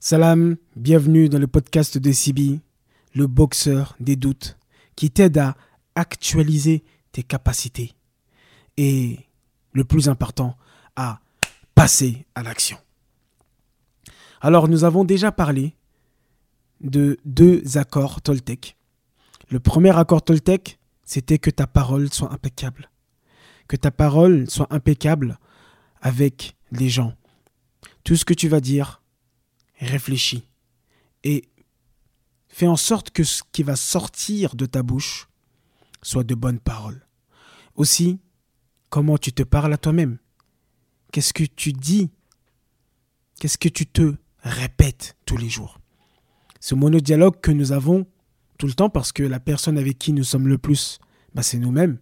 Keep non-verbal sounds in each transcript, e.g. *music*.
Salam, bienvenue dans le podcast de Sibi, le boxeur des doutes, qui t'aide à actualiser tes capacités et, le plus important, à passer à l'action. Alors, nous avons déjà parlé de deux accords Toltec. Le premier accord Toltec, c'était que ta parole soit impeccable. Que ta parole soit impeccable avec les gens. Tout ce que tu vas dire, réfléchis et fais en sorte que ce qui va sortir de ta bouche soit de bonnes paroles. Aussi, comment tu te parles à toi-même? Qu'est-ce que tu dis? Qu'est-ce que tu te répètes tous les jours? Ce monodialogue que nous avons tout le temps parce que la personne avec qui nous sommes le plus, bah, c'est nous-mêmes.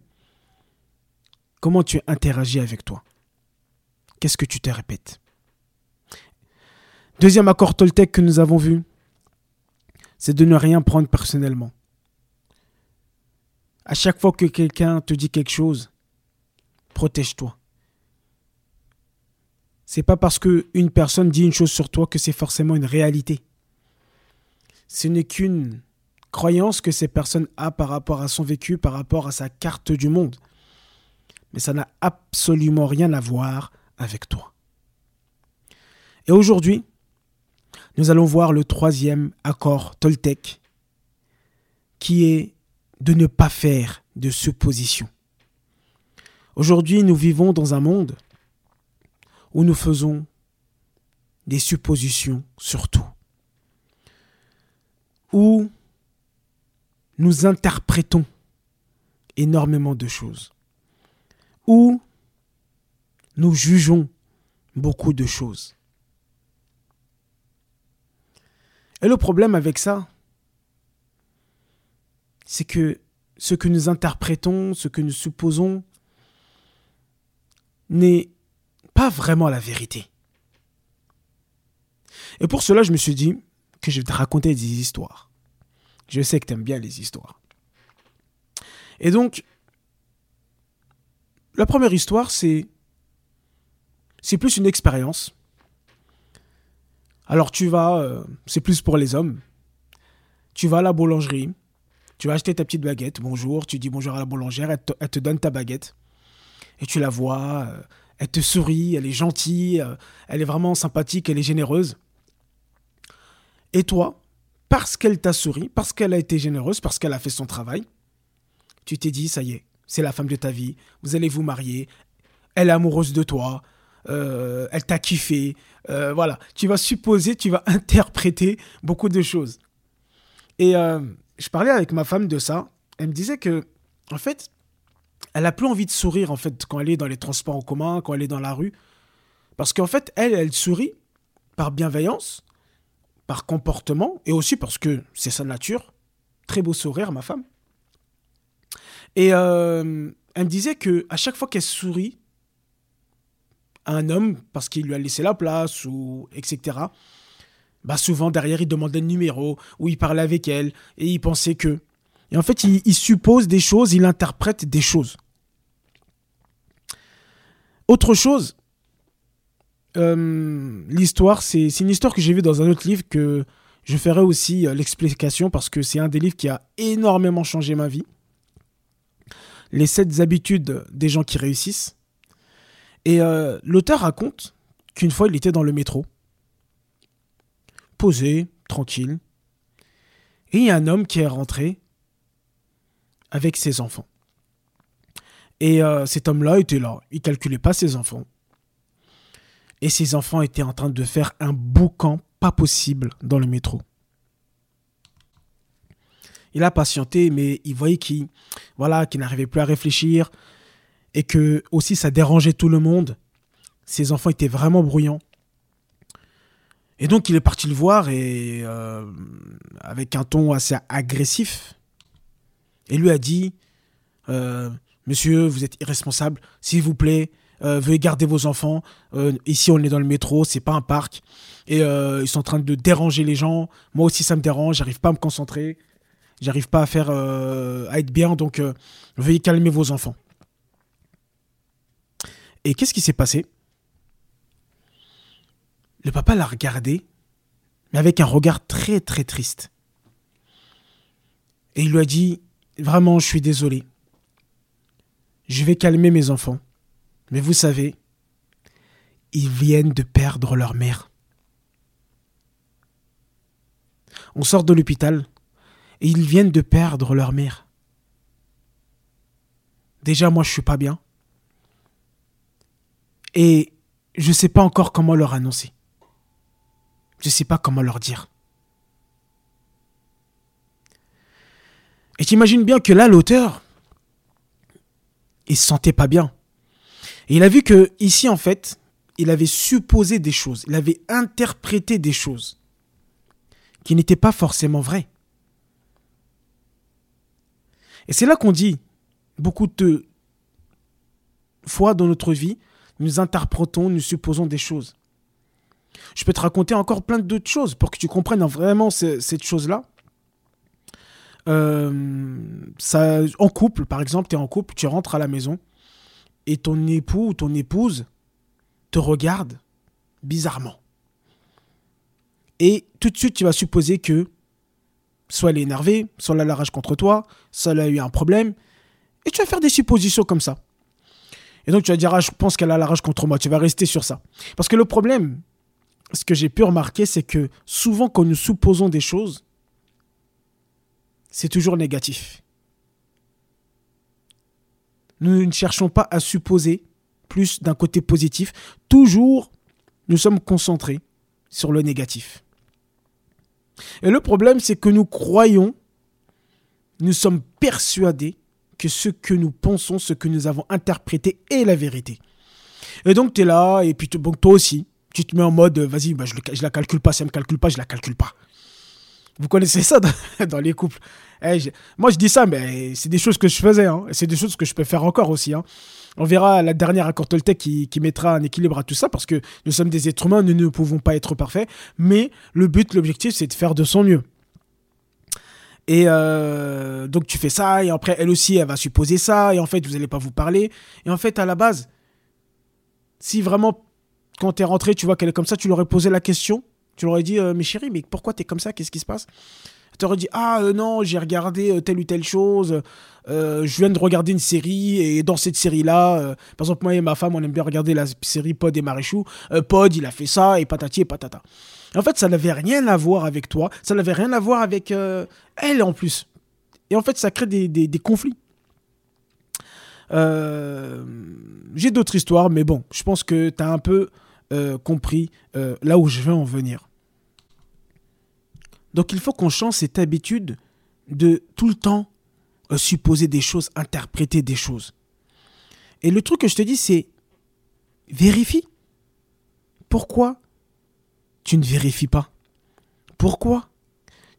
Comment tu interagis avec toi? Qu'est-ce que tu te répètes? Deuxième accord Toltec que nous avons vu, c'est de ne rien prendre personnellement. À chaque fois que quelqu'un te dit quelque chose, protège-toi. C'est pas parce qu'une personne dit une chose sur toi que c'est forcément une réalité. Ce n'est qu'une croyance que cette personne a par rapport à son vécu, par rapport à sa carte du monde. Mais ça n'a absolument rien à voir avec toi. Et aujourd'hui, nous allons voir le troisième accord Toltec, qui est de ne pas faire de suppositions. Aujourd'hui, nous vivons dans un monde où nous faisons des suppositions sur tout, où nous interprétons énormément de choses, où nous jugeons beaucoup de choses. Et le problème avec ça, c'est que ce que nous interprétons, ce que nous supposons, n'est pas vraiment la vérité. Et pour cela, je me suis dit que je vais te raconter des histoires. Je sais que tu bien les histoires. Et donc, la première histoire, c'est c'est plus une expérience alors tu vas, euh, c'est plus pour les hommes, tu vas à la boulangerie, tu vas acheter ta petite baguette, bonjour, tu dis bonjour à la boulangère, elle te, donne ta baguette, et tu la vois, euh, elle te sourit, elle est gentille, euh, elle est vraiment sympathique, elle est généreuse. Et toi, parce qu'elle t'a souri, parce qu'elle a été généreuse, parce qu'elle a fait son travail, tu t'es dit, ça y est, c'est la femme de ta vie, vous allez vous marier, elle est amoureuse de toi, euh, elle t'a kiffé. Euh, voilà, tu vas supposer, tu vas *laughs* interpréter beaucoup de choses. Et euh, je parlais avec ma femme de ça. Elle me disait que, en fait, elle a plus envie de sourire en fait quand elle est dans les transports en commun, quand elle est dans la rue, parce qu'en fait, elle, elle sourit par bienveillance, par comportement, et aussi parce que c'est sa nature. Très beau sourire, ma femme. Et elle me disait que à chaque fois qu'elle sourit, un homme parce qu'il lui a laissé la place ou etc. Bah souvent derrière il demandait le numéro ou il parlait avec elle et il pensait que et en fait il, suppose des choses, il interprète des choses. Autre chose, euh, l'histoire c'est une histoire que j'ai vue dans un autre livre que je ferai aussi euh, l'explication parce que c'est un des livres qui a énormément changé ma vie. Les sept habitudes des gens qui réussissent. Et euh, l'auteur raconte qu'une fois, il était dans le métro, posé, tranquille, et il y a un homme qui est rentré avec ses enfants. Et euh, cet homme-là était là, il calculait pas ses enfants. Et ses enfants étaient en train de faire un boucan pas possible dans le métro. Il a patienté, mais il voyait qu'il voilà, qu'il n'arrivait plus à réfléchir, et que aussi ça dérangeait tout le monde. Ses enfants étaient vraiment bruyants. Et donc il est parti le voir et euh, avec un ton assez agressif et lui a dit euh, Monsieur, vous êtes irresponsable. S'il vous plaît, euh, veuillez garder vos enfants. ici, on est dans le métro, c'est pas un parc. Et ils sont en train de déranger les gens. Moi aussi, ça me dérange. J'arrive pas à me concentrer. J'arrive pas à faire à être bien. Donc, veuillez calmer vos enfants. Et qu'est-ce qui s'est passé? Le papa l'a regardé mais avec un regard très très triste. Et il lui a dit, vraiment, je suis désolé. Je vais calmer mes enfants. Mais vous savez, ils viennent de perdre leur mère. On sort de l'hôpital et ils viennent de perdre leur mère. Déjà, moi, je suis pas bien. Et je ne sais pas encore comment leur annoncer. Je ne sais pas comment leur dire. Et t'imagines bien que là, l'auteur, il se sentait pas bien. Et il a vu que ici, en fait, il avait supposé des choses, il avait interprété des choses qui n'étaient pas forcément vraies. Et c'est là qu'on dit, beaucoup de fois dans notre vie, nous interprétons, nous supposons des choses. Je peux te raconter encore plein d'autres choses pour que tu comprennes vraiment cette chose-là. Euh, en couple, par exemple, tu es en couple, tu rentres à la maison et ton époux ou ton épouse te regarde bizarrement. Et tout de suite, tu vas supposer que soit elle est énervée, soit elle a la rage contre toi, soit elle a eu un problème. Et tu vas faire des suppositions comme ça. Et donc tu vas dire, ah, je pense qu'elle a la rage contre moi. Tu vas rester sur ça. Parce que le problème, ce que j'ai pu remarquer, c'est que souvent quand nous supposons des choses, c'est toujours négatif. Nous ne cherchons pas à supposer plus d'un côté positif. Toujours, nous sommes concentrés sur le négatif. Et le problème, c'est que nous croyons, nous sommes persuadés que ce que nous pensons, ce que nous avons interprété est la vérité. Et donc, tu es là, et puis bon, toi aussi, tu te mets en mode, vas-y, bah, je ne la calcule pas, si elle me calcule pas, je la calcule pas. Vous connaissez ça dans, *laughs* les couples. Eh, moi, je dis ça, mais c'est des choses que je faisais. Hein, c'est des choses que je peux faire encore aussi. Hein. On verra la dernière accord Toltec qui, qui, mettra un équilibre à tout ça parce que nous sommes des êtres humains, nous ne pouvons pas être parfaits. Mais le but, l'objectif, c'est de faire de son mieux. Et euh, donc tu fais ça, et après elle aussi, elle va supposer ça, et en fait, vous n'allez pas vous parler. Et en fait, à la base, si vraiment, quand tu es rentré, tu vois qu'elle est comme ça, tu lui aurais posé la question, tu leur aurais dit, euh, mais chérie, mais pourquoi tu es comme ça? Qu'est-ce qui se passe? Tu aurais dit, ah euh, non, j'ai regardé telle ou telle chose, je viens de regarder une série, et dans cette série-là, par exemple, moi et ma femme, on aime bien regarder la série Pod et Maréchou. Pod, il a fait ça, et patati et patata. En fait, ça n'avait rien à voir avec toi, ça n'avait rien à voir avec elle en plus. Et en fait, ça crée des, des, conflits. J'ai d'autres histoires, mais bon, je pense que tu as un peu compris là où je veux en venir. Donc il faut qu'on change cette habitude de tout le temps euh, supposer des choses, interpréter des choses. Et le truc que je te dis, c'est vérifie. Pourquoi tu ne vérifies pas Pourquoi?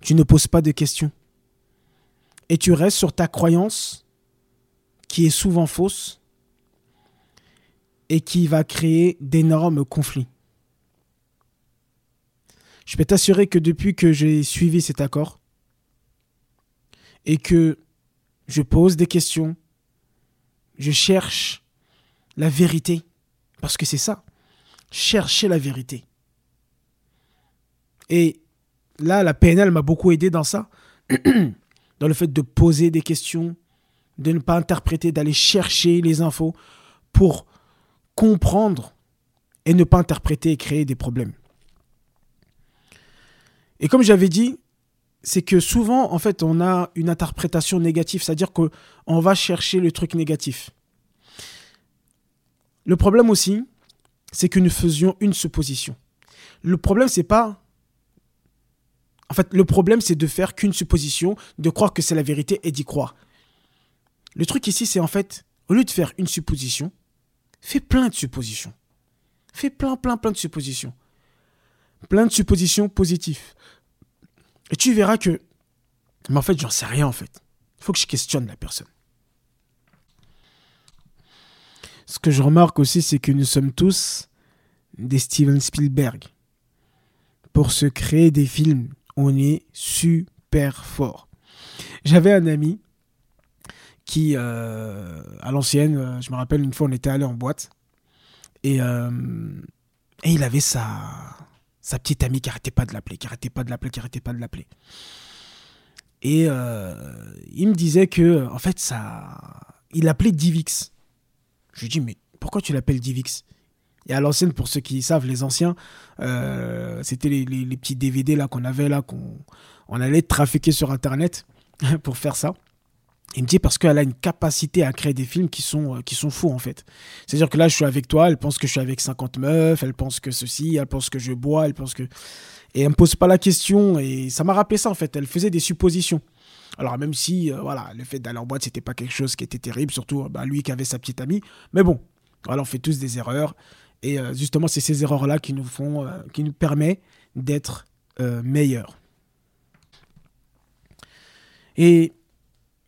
Tu ne poses pas de questions Et tu restes sur ta croyance qui est souvent fausse et qui va créer d'énormes conflits. Je peux t'assurer que depuis que j'ai suivi cet accord et que je pose des questions, je cherche la vérité, parce que c'est ça, chercher la vérité. Et là, la PNL m'a beaucoup aidé dans ça, *clears throat* dans le fait de poser des questions, de ne pas interpréter, d'aller chercher les infos pour comprendre et ne pas interpréter et créer des problèmes. Et comme j'avais dit, c'est que souvent, en fait, on a une interprétation négative, c'est-à-dire qu'on va chercher le truc négatif. Le problème aussi, c'est que nous faisions une supposition. Le problème, c'est pas. En fait, le problème, c'est de faire qu'une supposition, de croire que c'est la vérité et d'y croire. Le truc ici, c'est en fait, au lieu de faire une supposition, fais plein de suppositions. Fais plein, plein, plein de suppositions. Plein de suppositions positives. Et tu verras que, mais en fait, j'en sais rien en fait. Il faut que je questionne la personne. Ce que je remarque aussi, c'est que nous sommes tous des Steven Spielberg. Pour se créer des films, on est super fort. J'avais un ami qui, euh, à l'ancienne, euh, je me rappelle une fois, on était allé en boîte et, euh, et il avait sa, sa petite amie qui arrêtait pas de l'appeler, qui arrêtait pas de l'appeler, qui arrêtait pas de l'appeler. Et il me disait que, en fait, ça. Il l'appelait Divix. Je lui dis, mais pourquoi tu l'appelles Divix? Et à l'ancienne, pour ceux qui savent, les anciens, euh, c'était les, petits DVD là qu'on avait là, qu'on on allait trafiquer sur Internet *laughs* pour faire ça. Il me dit parce qu'elle a une capacité à créer des films qui sont, euh, qui sont fous en fait. C'est-à-dire que là, je suis avec toi, elle pense que je suis avec 50 meufs, elle pense que ceci, elle pense que je bois, elle pense que... Et elle me pose pas la question et ça m'a rappelé ça en fait. Elle faisait des suppositions. Alors même si, euh, voilà, le fait d'aller en boîte, c'était pas quelque chose qui était terrible, surtout bah, lui qui avait sa petite amie. Mais bon, on fait tous des erreurs. Et euh, justement, c'est ces erreurs-là qui nous font, qui nous permettent d'être meilleurs. Et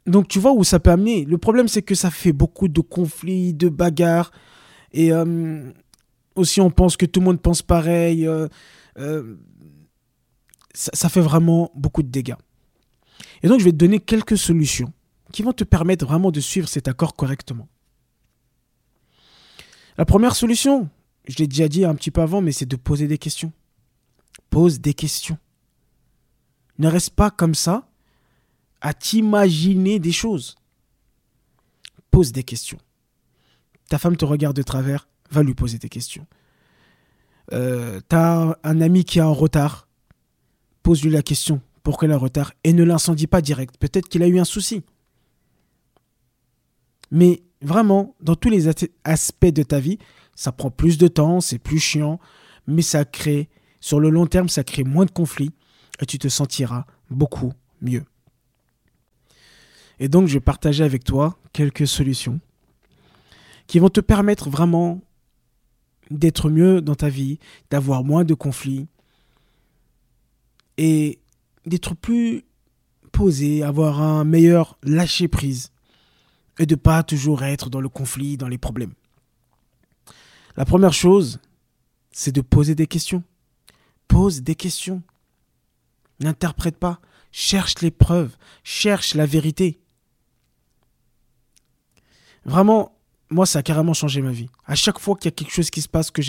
donc tu vois où ça peut amener. Le problème c'est que ça fait beaucoup de conflits, de bagarres. Et euh, aussi on pense que tout le monde pense pareil. Euh, euh, ça, fait vraiment beaucoup de dégâts. Et donc je vais te donner quelques solutions qui vont te permettre vraiment de suivre cet accord correctement. La première solution, je l'ai déjà dit un petit peu avant, mais c'est de poser des questions. Pose des questions. Ne reste pas comme ça à t'imaginer des choses. Pose des questions. Ta femme te regarde de travers, va lui poser des questions. Euh, T'as un ami qui est en retard, pose-lui la question pourquoi il est en retard? Et ne l'incendie pas direct. Peut-être qu'il a eu un souci. Mais vraiment, dans tous les aspects de ta vie, ça prend plus de temps, c'est plus chiant, mais ça crée, sur le long terme, ça crée moins de conflits et tu te sentiras beaucoup mieux. Et donc, je vais partager avec toi quelques solutions qui vont te permettre vraiment d'être mieux dans ta vie, d'avoir moins de conflits et d'être plus posé, avoir un meilleur lâcher prise et de pas toujours être dans le conflit, dans les problèmes. La première chose, c'est de poser des questions. Pose des questions. N'interprète pas. Cherche les preuves. Cherche la vérité. Vraiment, moi, ça a carrément changé ma vie. À chaque fois qu'il y a quelque chose qui se passe, que,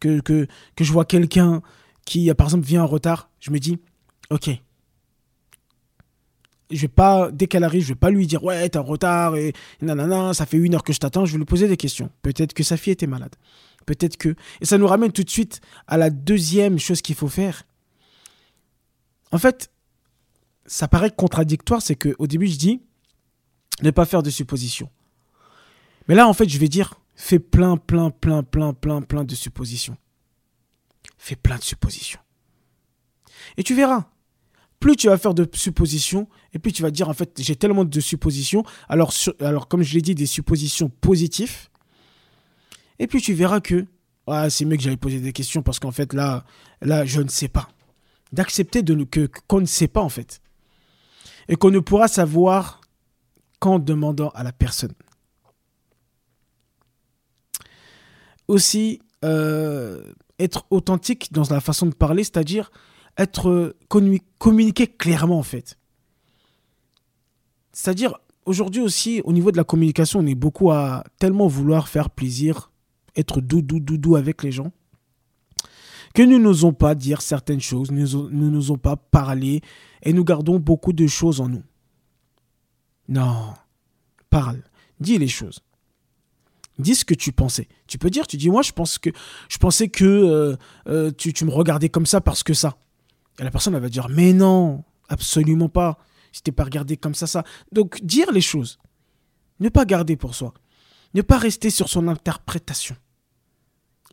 que, que, que je vois quelqu'un qui, par exemple, vient en retard, je me dis, ok, je vais pas, dès qu'elle arrive, je vais pas lui dire ouais, t'es en retard et nanana, ça fait une heure que je t'attends. Je vais lui poser des questions. Peut-être que sa fille était malade. Peut-être que. Et ça nous ramène tout de suite à la deuxième chose qu'il faut faire. En fait, ça paraît contradictoire, c'est qu'au début, je dis ne pas faire de suppositions. Mais là, en fait, je vais dire, fais plein, plein, plein, plein, plein, plein de suppositions. Fais plein de suppositions. Et tu verras. Plus tu vas faire de suppositions, et plus tu vas dire, en fait, j'ai tellement de suppositions. Alors, comme je l'ai dit, des suppositions positives. Et puis tu verras que, ah, c'est mieux que j'aille poser des questions parce qu'en fait, là, là, je ne sais pas. D'accepter que qu'on ne sait pas, en fait. Et qu'on ne pourra savoir qu'en demandant à la personne. aussi euh, être authentique dans la façon de parler, c'est-à-dire être communiquer clairement en fait. C'est-à-dire aujourd'hui aussi au niveau de la communication, on est beaucoup à tellement vouloir faire plaisir, être doudou doudou avec les gens que nous n'osons pas dire certaines choses, nous n'osons pas parler et nous gardons beaucoup de choses en nous. Non, parle, dis les choses dis ce que tu pensais. Tu peux dire, tu dis, moi, je, pense que, je pensais que euh, euh, tu, me regardais comme ça parce que ça. Et la personne, elle va dire, mais non, absolument pas. Je t'ai pas regardé comme ça, ça. Donc, dire les choses. Ne pas garder pour soi. Ne pas rester sur son interprétation.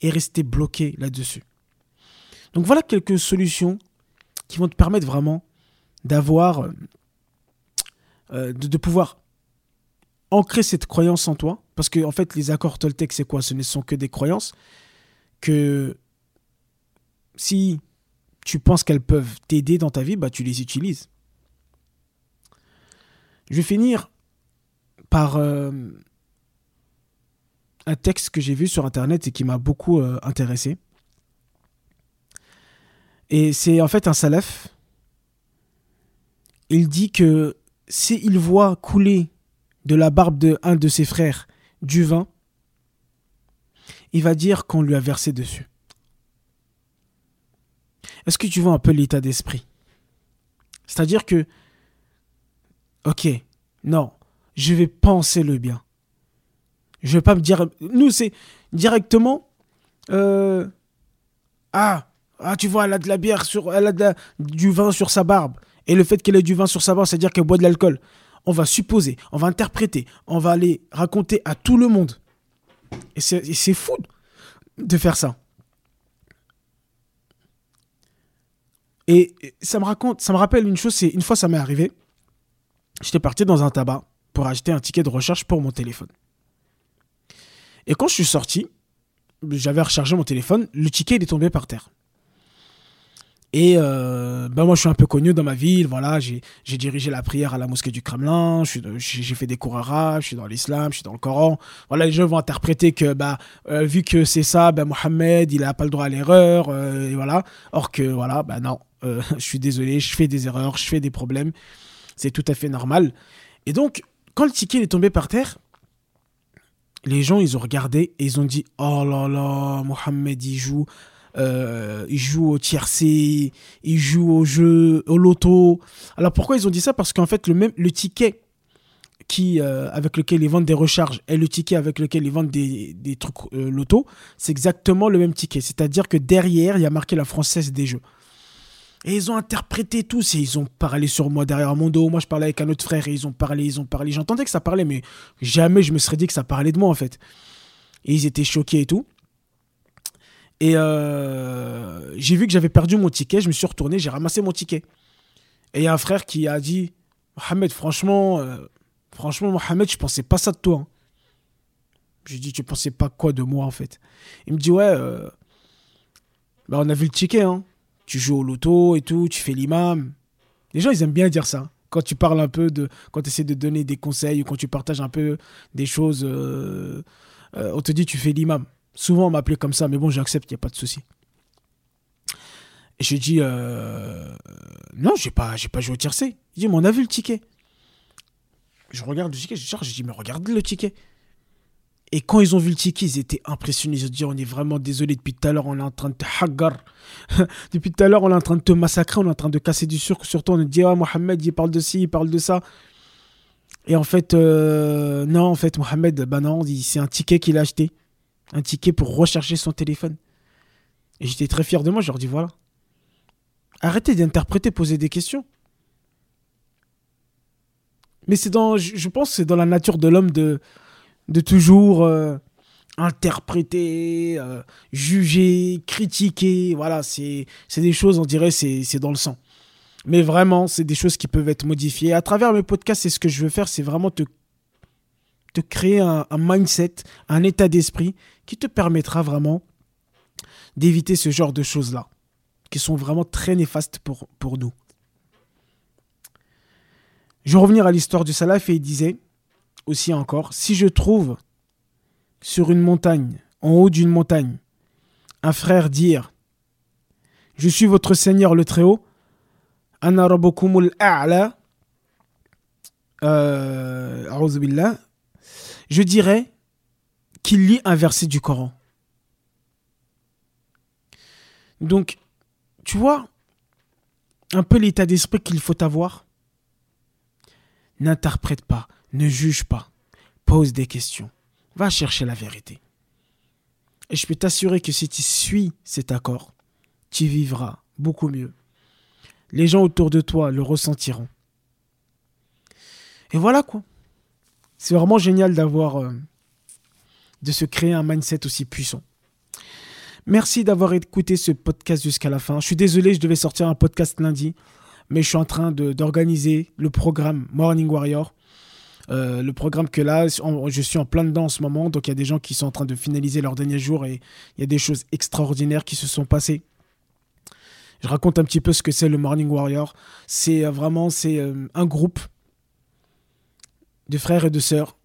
Et rester bloqué là-dessus. Donc, voilà quelques solutions qui vont te permettre vraiment d'avoir, euh, de pouvoir ancrer cette croyance en toi, parce que en fait les accords Toltec c'est quoi? Ce ne sont que des croyances que si tu penses qu'elles peuvent t'aider dans ta vie, bah tu les utilises. Je vais finir par euh, un texte que j'ai vu sur internet et qui m'a beaucoup euh, intéressé. Et c'est en fait un salaf. Il dit que s'il voit couler de la barbe de un de ses frères du vin, il va dire qu'on lui a versé dessus. Est-ce que tu vois un peu l'état d'esprit? C'est-à-dire que, ok, non, je vais penser le bien. Je vais pas me dire. Nous, c'est directement. Euh, ah, ah, tu vois, elle a de la bière sur. Elle a du vin sur sa barbe. Et le fait qu'elle ait du vin sur sa barbe, c'est-à-dire qu'elle boit de l'alcool. On va supposer, on va interpréter, on va aller raconter à tout le monde. Et c'est fou de faire ça. Et ça me raconte, ça me rappelle une chose, c'est une fois ça m'est arrivé. J'étais parti dans un tabac pour acheter un ticket de recherche pour mon téléphone. Et quand je suis sorti, j'avais rechargé mon téléphone, le ticket est tombé par terre. Et euh, ben moi, je suis un peu connu dans ma ville. Voilà, j'ai dirigé la prière à la mosquée du Kremlin. J'ai fait des cours arabes. Je suis dans l'islam. Je suis dans le Coran. Voilà, les gens vont interpréter que, bah, euh, vu que c'est ça, ben Mohamed, il n'a pas le droit à l'erreur. Euh, voilà. Or que, voilà, ben non, *laughs* je suis désolé, je fais des erreurs, je fais des problèmes. C'est tout à fait normal. Et donc, quand le ticket est tombé par terre, les gens, ils ont regardé et ils ont dit Oh là là, Mohamed, il joue, euh, il joue au tiercé, il joue au jeu, au loto. Alors pourquoi ils ont dit ça? Parce qu'en fait, le, même, le ticket qui, euh, avec lequel ils vendent des recharges et le ticket avec lequel ils vendent des, des trucs euh, loto, c'est exactement le même ticket. C'est-à-dire que derrière, il y a marqué la française des jeux. Et ils ont interprété tous et ils ont parlé sur moi derrière mon dos. Moi, je parlais avec un autre frère et ils ont parlé, ils ont parlé. J'entendais que ça parlait, mais jamais je me serais dit que ça parlait de moi en fait. Et ils étaient choqués et tout. Et euh, j'ai vu que j'avais perdu mon ticket. Je me suis retourné, j'ai ramassé mon ticket. Et il y a un frère qui a dit Mohamed, franchement, euh, franchement, Mohamed, je pensais pas ça de toi. Hein. J'ai dit Tu pensais pas quoi de moi en fait? Il me dit Ouais, euh, bah, on a vu le ticket. Hein tu joues au loto et tout, tu fais l'imam. Les gens, ils aiment bien dire ça. Quand tu parles un peu de. Quand tu essaies de donner des conseils ou quand tu partages un peu des choses, euh, euh, on te dit tu fais l'imam. Souvent, on m'appelait comme ça, mais bon, j'accepte, il n'y a pas de souci. Et je dis euh, Non, j'ai pas, pas joué au tiercé. Il dit Mais on a vu le ticket. Je regarde le ticket, je dis Mais regarde le ticket. Et quand ils ont vu le ticket, ils étaient impressionnés. Ils ont dit On est vraiment désolé, depuis tout à l'heure, on est en train de te hagar. *laughs* depuis tout à l'heure, on est en train de te massacrer, on est en train de casser du sucre sur toi. On dit Ah, Mohamed, il parle de ci, il parle de ça. Et en fait, euh, non, en fait, Mohamed, bah non, c'est un ticket qu'il a acheté. Un ticket pour rechercher son téléphone. Et j'étais très fier de moi, je leur dis Voilà. Arrêtez d'interpréter, poser des questions. Mais c'est dans, je pense, c'est dans la nature de l'homme de de toujours euh, interpréter, euh, juger, critiquer. Voilà, c'est des choses, on dirait, c'est dans le sang. Mais vraiment, c'est des choses qui peuvent être modifiées. À travers mes podcasts, c'est ce que je veux faire, c'est vraiment te, te créer un, mindset, un état d'esprit qui te permettra vraiment d'éviter ce genre de choses-là, qui sont vraiment très néfastes pour, pour nous. Je vais revenir à l'histoire du Salaf et il disait aussi encore, si je trouve sur une montagne, en haut d'une montagne, un frère dire Je suis votre Seigneur le Très-Haut, Ana A'la, euh, je dirais qu'il lit un verset du Coran. Donc, tu vois, un peu l'état d'esprit qu'il faut avoir. N'interprète pas, ne juge pas. Pose des questions. Va chercher la vérité. Et je peux t'assurer que si tu suis cet accord, tu vivras beaucoup mieux. Les gens autour de toi le ressentiront. Et voilà quoi. C'est vraiment génial d'avoir, euh, de se créer un mindset aussi puissant. Merci d'avoir écouté ce podcast jusqu'à la fin. Je suis désolé, je devais sortir un podcast lundi, mais je suis en train d'organiser le programme Morning Warrior. Euh, le programme que là, je suis en plein dedans en ce moment, donc il y a des gens qui sont en train de finaliser leur dernier jour et il y a des choses extraordinaires qui se sont passées. Je raconte un petit peu ce que c'est le Morning Warrior. C'est euh, vraiment c'est euh, un groupe de frères et de sœurs,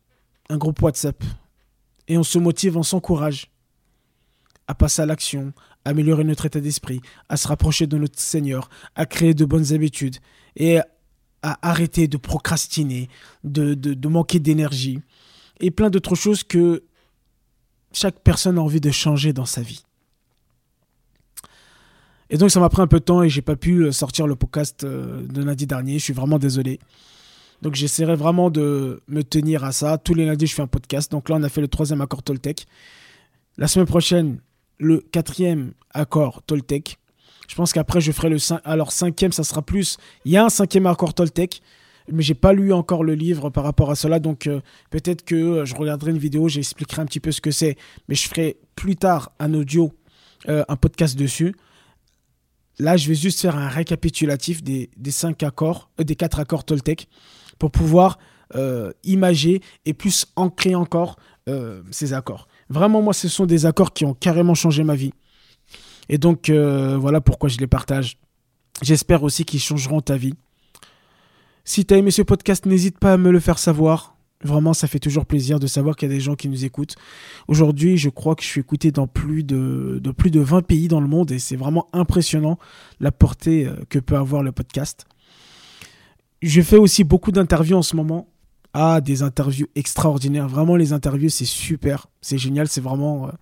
un groupe WhatsApp, et on se motive, on s'encourage à passer à l'action, à améliorer notre état d'esprit, à se rapprocher de notre Seigneur, à créer de bonnes habitudes et arrêter de procrastiner, de, de, manquer d'énergie et plein d'autres choses que chaque personne a envie de changer dans sa vie. Et donc ça m'a pris un peu de temps et j'ai pas pu sortir le podcast de lundi dernier. Je suis vraiment désolé. Donc j'essaierai vraiment de me tenir à ça. Tous les lundis, je fais un podcast. Donc là, on a fait le troisième accord Toltec. La semaine prochaine, le quatrième accord Toltec. Je pense qu'après, je ferai le Alors, cinquième, ça sera plus. Il y a un cinquième accord Toltec, mais j'ai pas lu encore le livre par rapport à cela. Donc, euh, peut-être que euh, je regarderai une vidéo, j'expliquerai un petit peu ce que c'est. Mais je ferai plus tard un audio, euh, un podcast dessus. Là, je vais juste faire un récapitulatif des, des cinq accords, des quatre accords Toltec pour pouvoir imager et plus ancrer encore ces accords. Vraiment, moi, ce sont des accords qui ont carrément changé ma vie. Et donc, euh, voilà pourquoi je les partage. J'espère aussi qu'ils changeront ta vie. Si tu as aimé ce podcast, n'hésite pas à me le faire savoir. Vraiment, ça fait toujours plaisir de savoir qu'il y a des gens qui nous écoutent. Aujourd'hui, je crois que je suis écouté dans plus de, plus de 20 pays dans le monde et c'est vraiment impressionnant la portée euh, que peut avoir le podcast. Je fais aussi beaucoup d'interviews en ce moment. Ah, des interviews extraordinaires. Vraiment, les interviews, c'est super. C'est génial. C'est vraiment... Euh,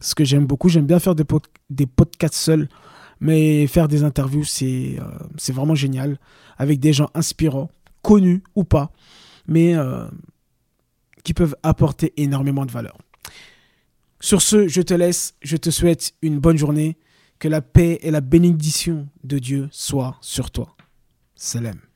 ce que j'aime beaucoup. J'aime bien faire des, podcasts seuls, mais faire des interviews, c'est euh, vraiment génial, avec des gens inspirants, connus ou pas, mais euh, qui peuvent apporter énormément de valeur. Sur ce, je te laisse, je te souhaite une bonne journée, que la paix et la bénédiction de Dieu soient sur toi. Salam.